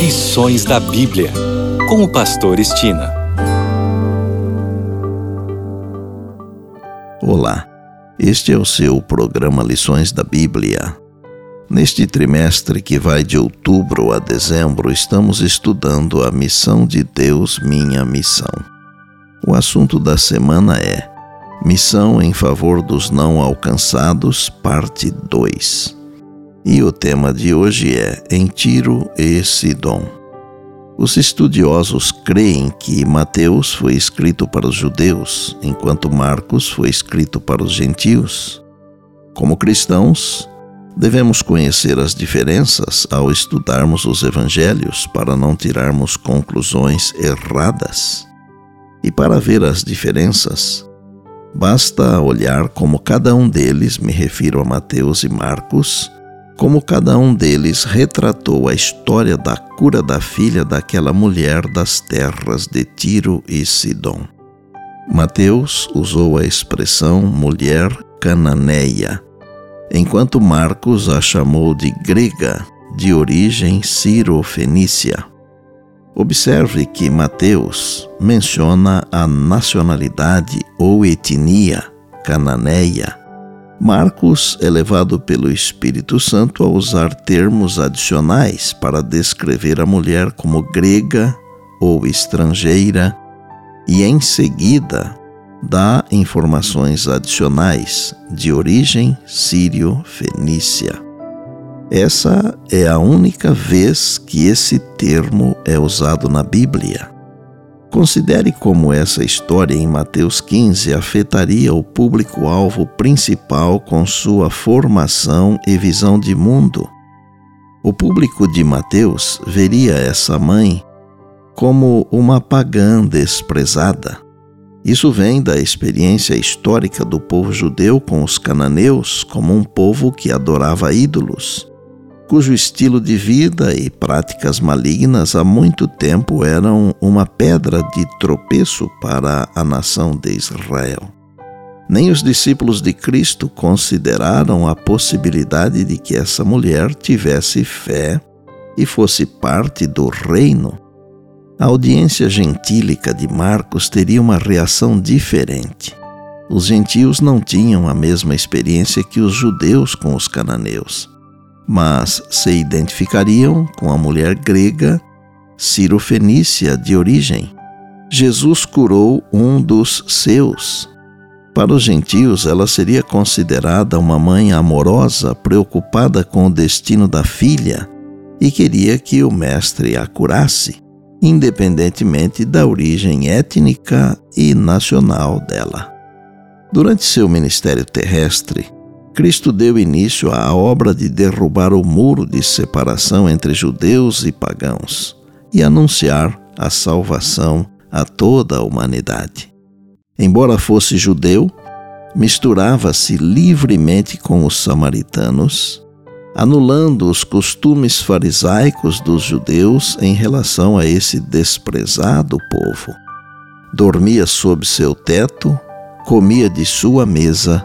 Lições da Bíblia, com o Pastor Estina. Olá, este é o seu programa Lições da Bíblia. Neste trimestre que vai de outubro a dezembro, estamos estudando a missão de Deus, minha missão. O assunto da semana é Missão em favor dos não alcançados, parte 2. E o tema de hoje é Em Tiro e Sidom. Os estudiosos creem que Mateus foi escrito para os judeus, enquanto Marcos foi escrito para os gentios. Como cristãos, devemos conhecer as diferenças ao estudarmos os evangelhos para não tirarmos conclusões erradas. E para ver as diferenças, Basta olhar como cada um deles, me refiro a Mateus e Marcos, como cada um deles retratou a história da cura da filha daquela mulher das terras de Tiro e Sidom. Mateus usou a expressão mulher cananeia, enquanto Marcos a chamou de grega, de origem ciro-fenícia. Observe que Mateus menciona a nacionalidade ou etnia cananeia. Marcos é levado pelo Espírito Santo a usar termos adicionais para descrever a mulher como grega ou estrangeira e, em seguida, dá informações adicionais de origem sírio-fenícia. Essa é a única vez que esse termo é usado na Bíblia. Considere como essa história em Mateus 15 afetaria o público-alvo principal com sua formação e visão de mundo. O público de Mateus veria essa mãe como uma pagã desprezada. Isso vem da experiência histórica do povo judeu com os cananeus como um povo que adorava ídolos cujo estilo de vida e práticas malignas há muito tempo eram uma pedra de tropeço para a nação de Israel. Nem os discípulos de Cristo consideraram a possibilidade de que essa mulher tivesse fé e fosse parte do reino. A audiência gentílica de Marcos teria uma reação diferente. Os gentios não tinham a mesma experiência que os judeus com os cananeus mas se identificariam com a mulher grega Ciro-Fenícia de origem. Jesus curou um dos seus. Para os gentios, ela seria considerada uma mãe amorosa, preocupada com o destino da filha e queria que o mestre a curasse, independentemente da origem étnica e nacional dela. Durante seu ministério terrestre, Cristo deu início à obra de derrubar o muro de separação entre judeus e pagãos e anunciar a salvação a toda a humanidade. Embora fosse judeu, misturava-se livremente com os samaritanos, anulando os costumes farisaicos dos judeus em relação a esse desprezado povo. Dormia sob seu teto, comia de sua mesa